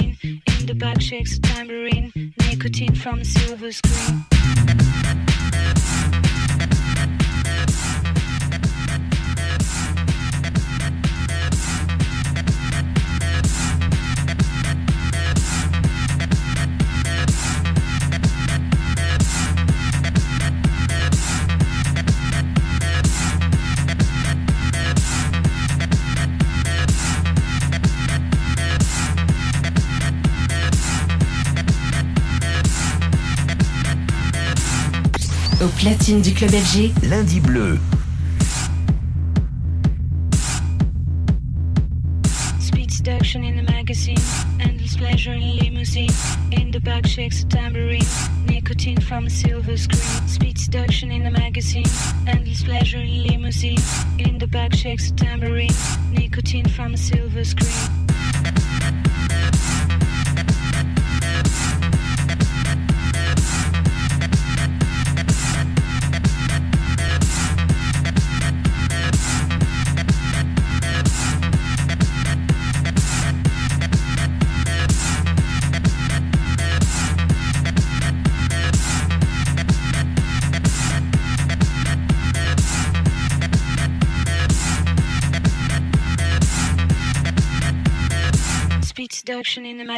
In the back shakes a tambourine, nicotine from silver screen. au platine du club FG. Lundi bleu,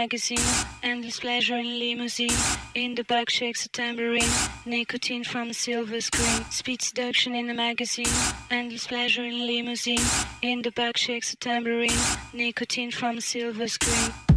magazine, endless pleasure in limousine. In the back shakes a tambourine, nicotine from a silver screen. Speed seduction in a magazine, endless pleasure in limousine. In the back shakes a tambourine, nicotine from a silver screen.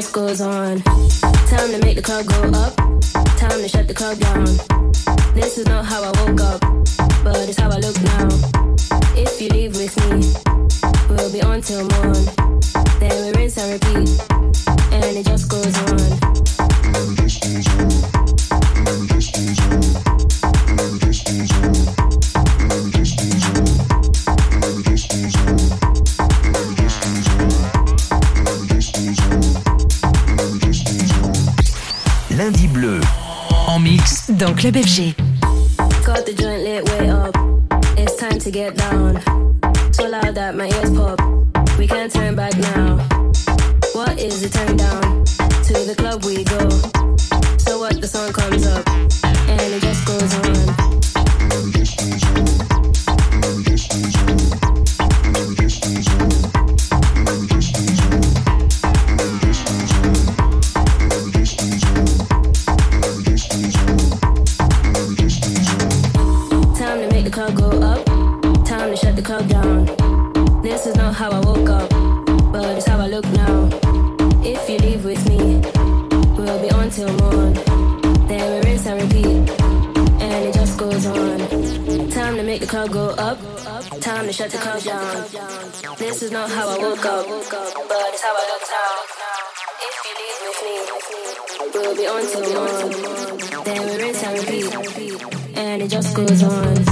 just goes on. Time to make the club go up. Time to shut the club down. This is not how I woke up, but it's how I look now. If you leave with me, we'll be on till morn. Then we rinse and repeat, and it just goes on. And it just goes on. dans Club FG. Got the joint lit, way up. It's time to get down. So loud that my ears pop. We can't turn back now. What is the turn down? To the club we go. So what the song comes up. woke up, but it's how I look now. If you leave with me, we'll be on till one. Then we rinse and repeat, and it just goes on.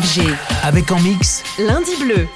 FG. Avec en mix Lundi bleu.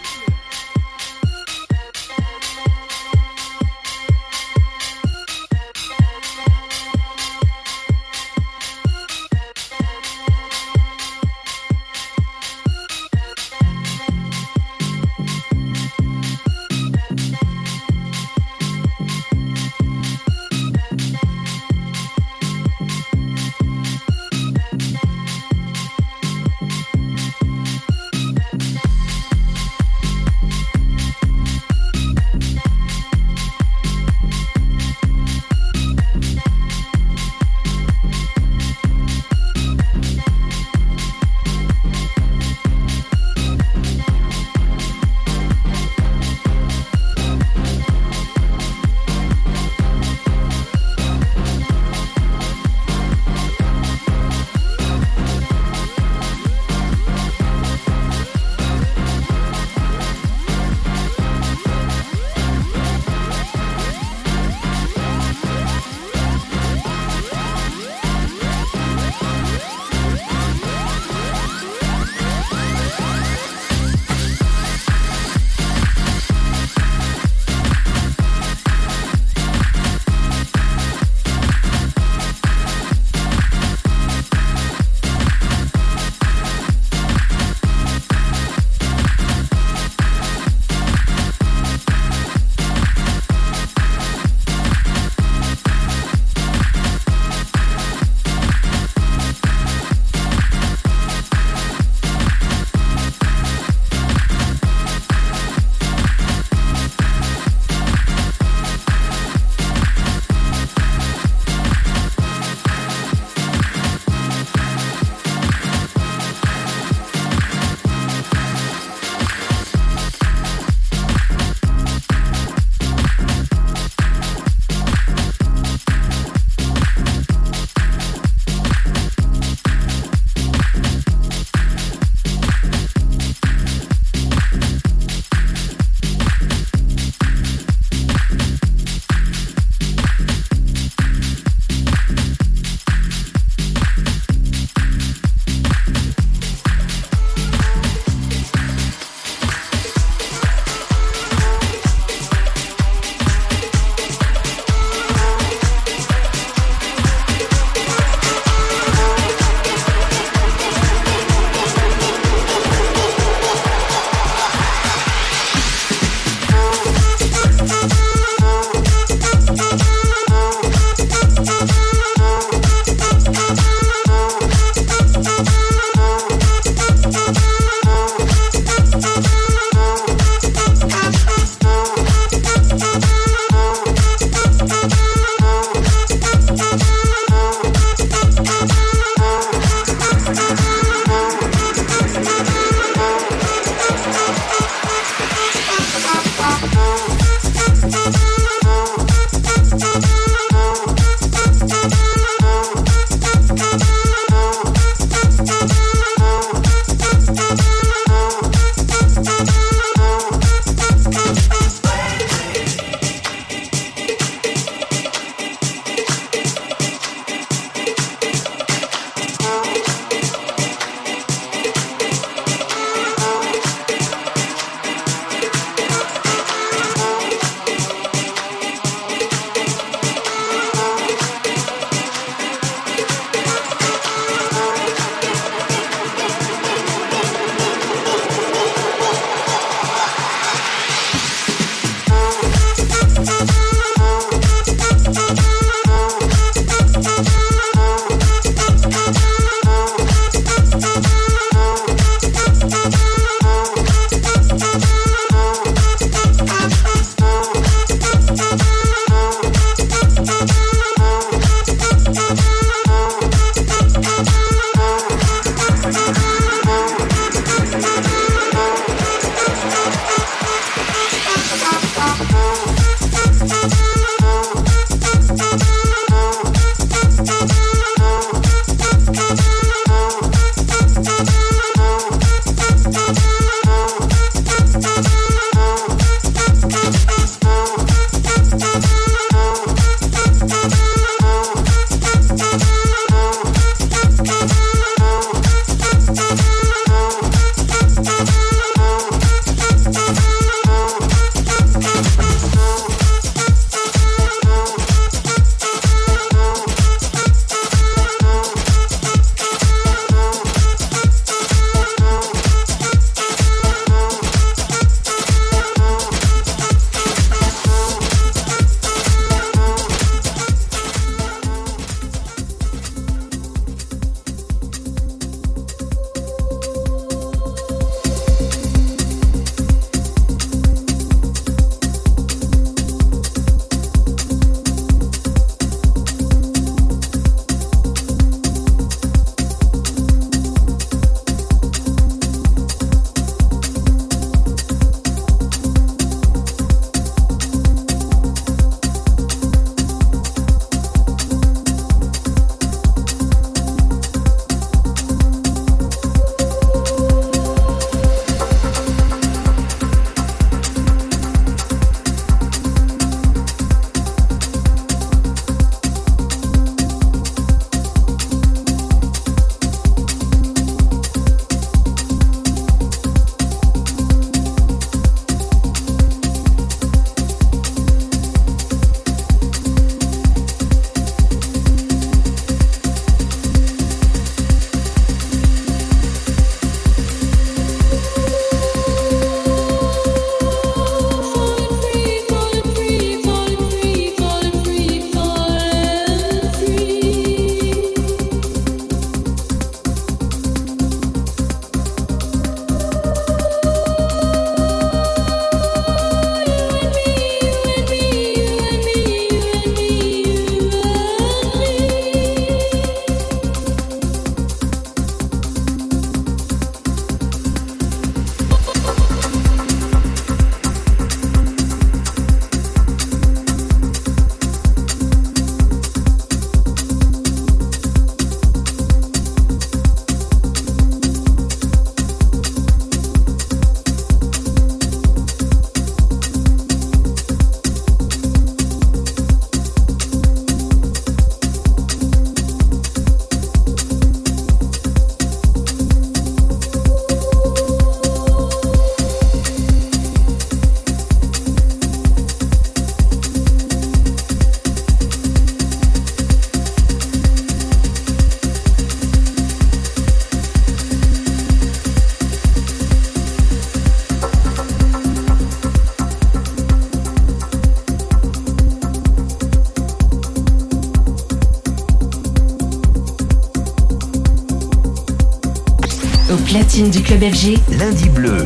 Du club FG. Lundi bleu.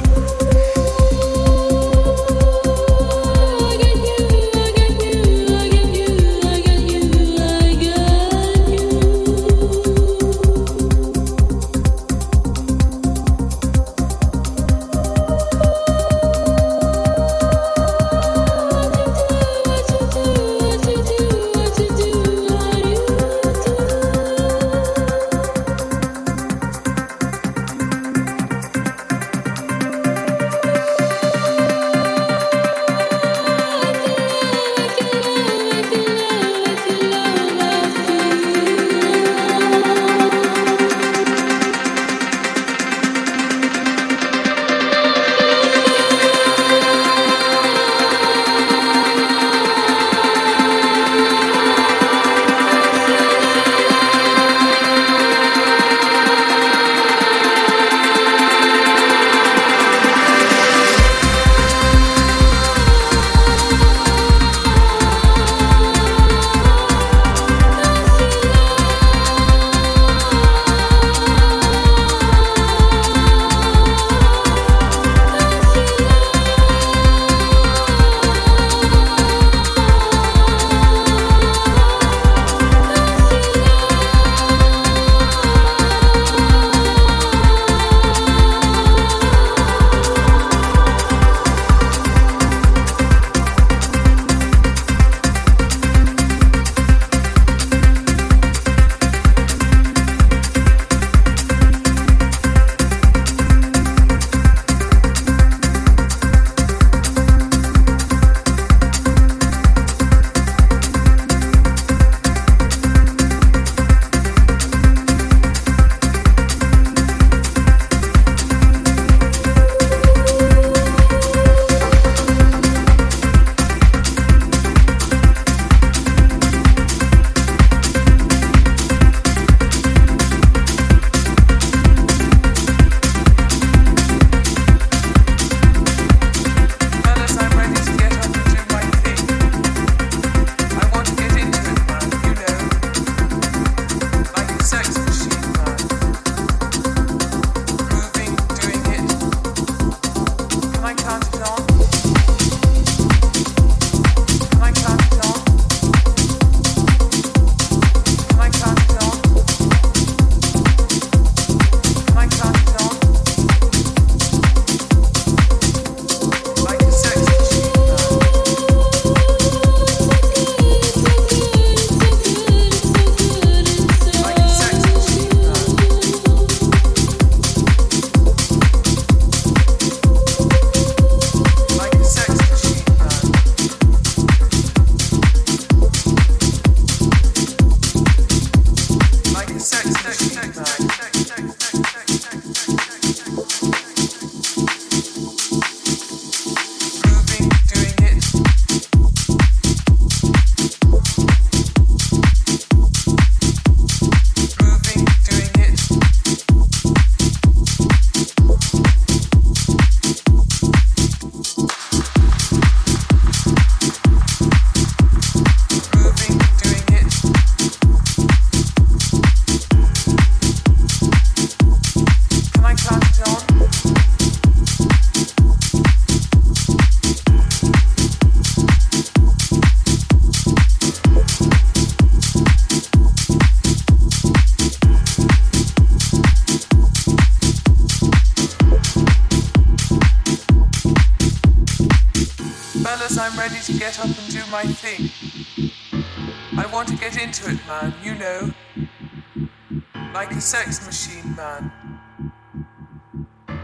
Sex machine man.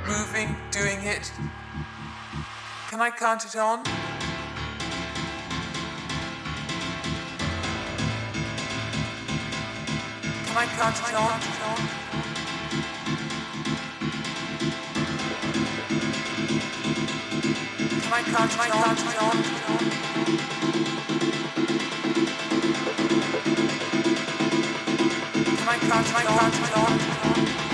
Moving, doing it. Can I count it on? Can I count it on? Can I count it on? Can I count it on? Sex, sex, sex,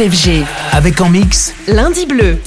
FG. Avec en mix Lundi bleu.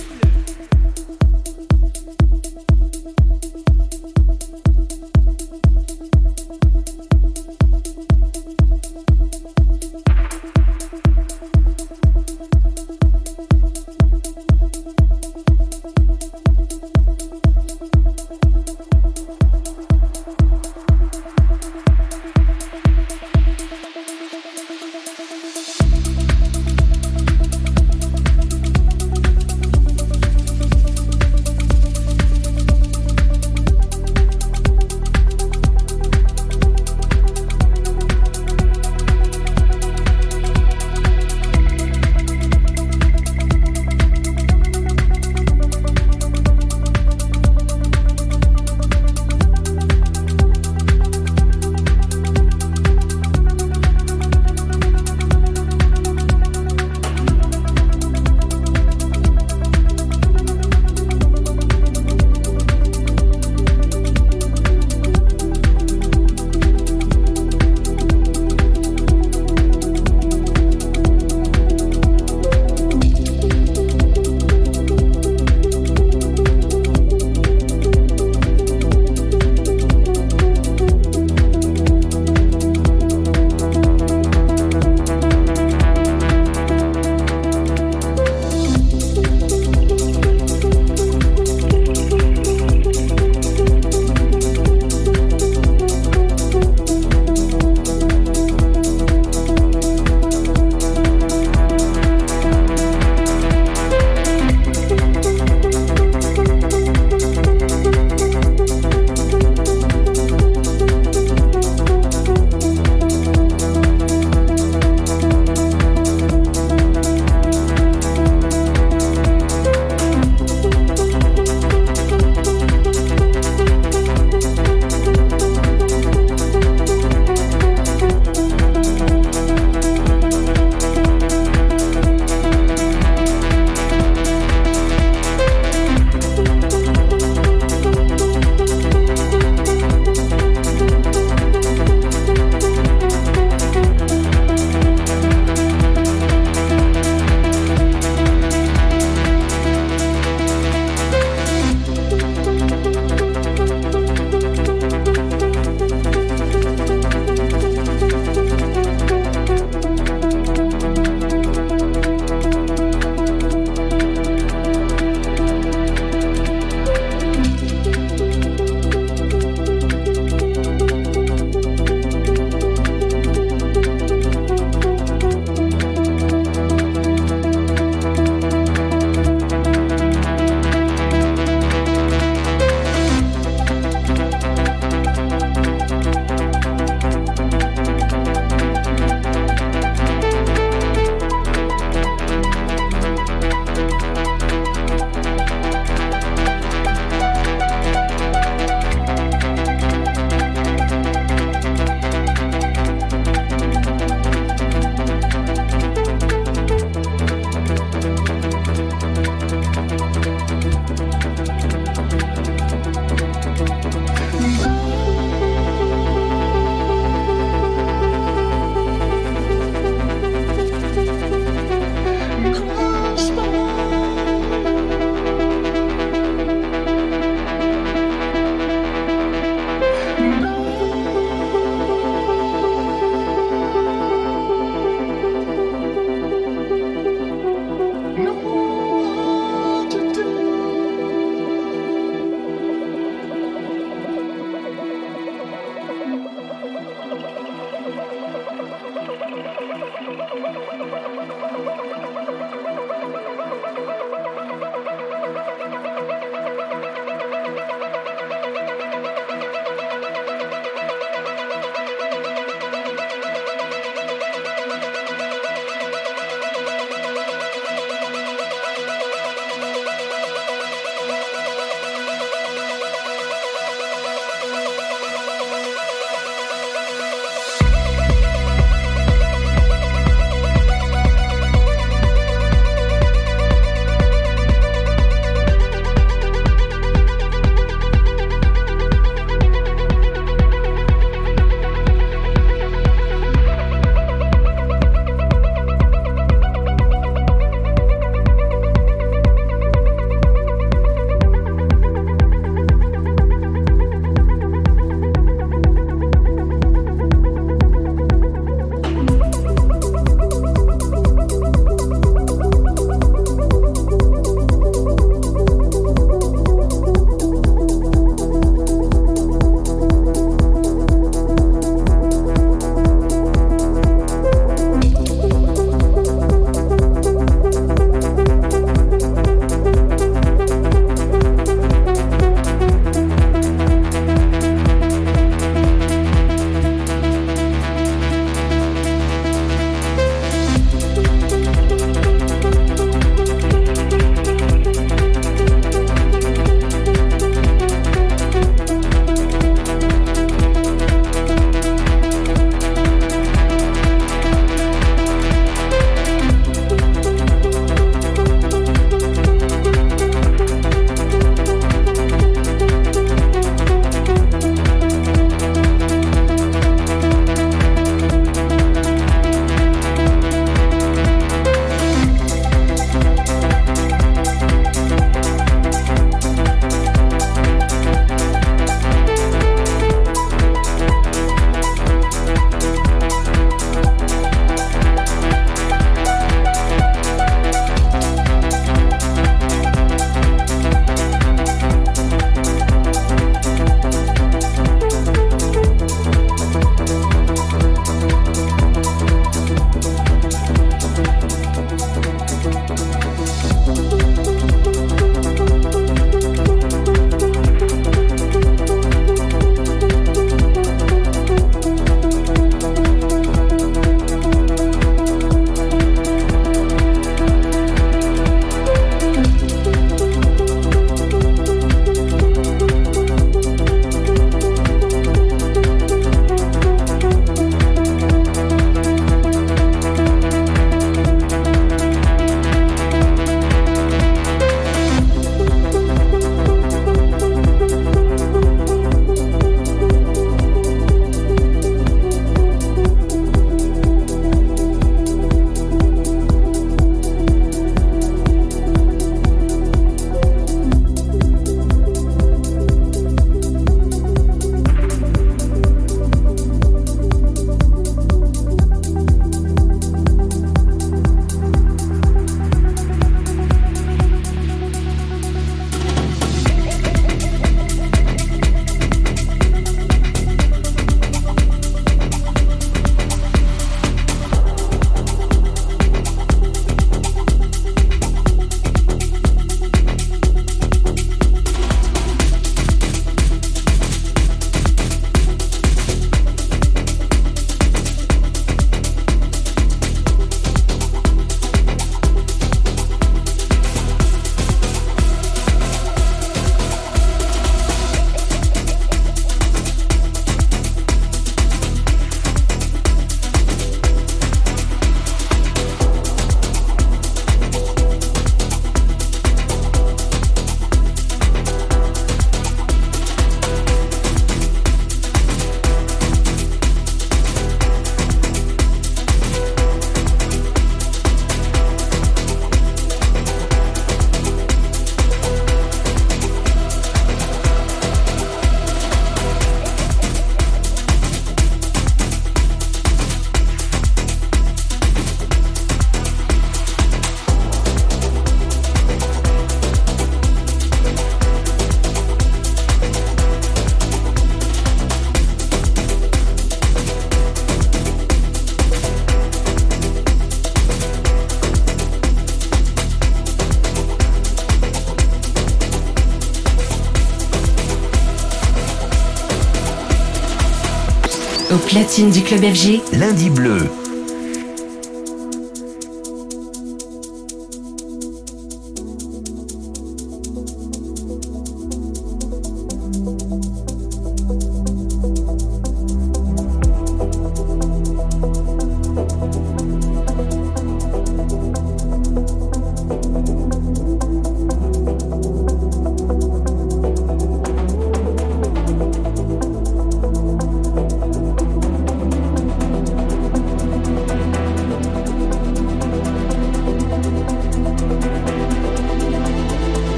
platine du club FG. Lundi bleu.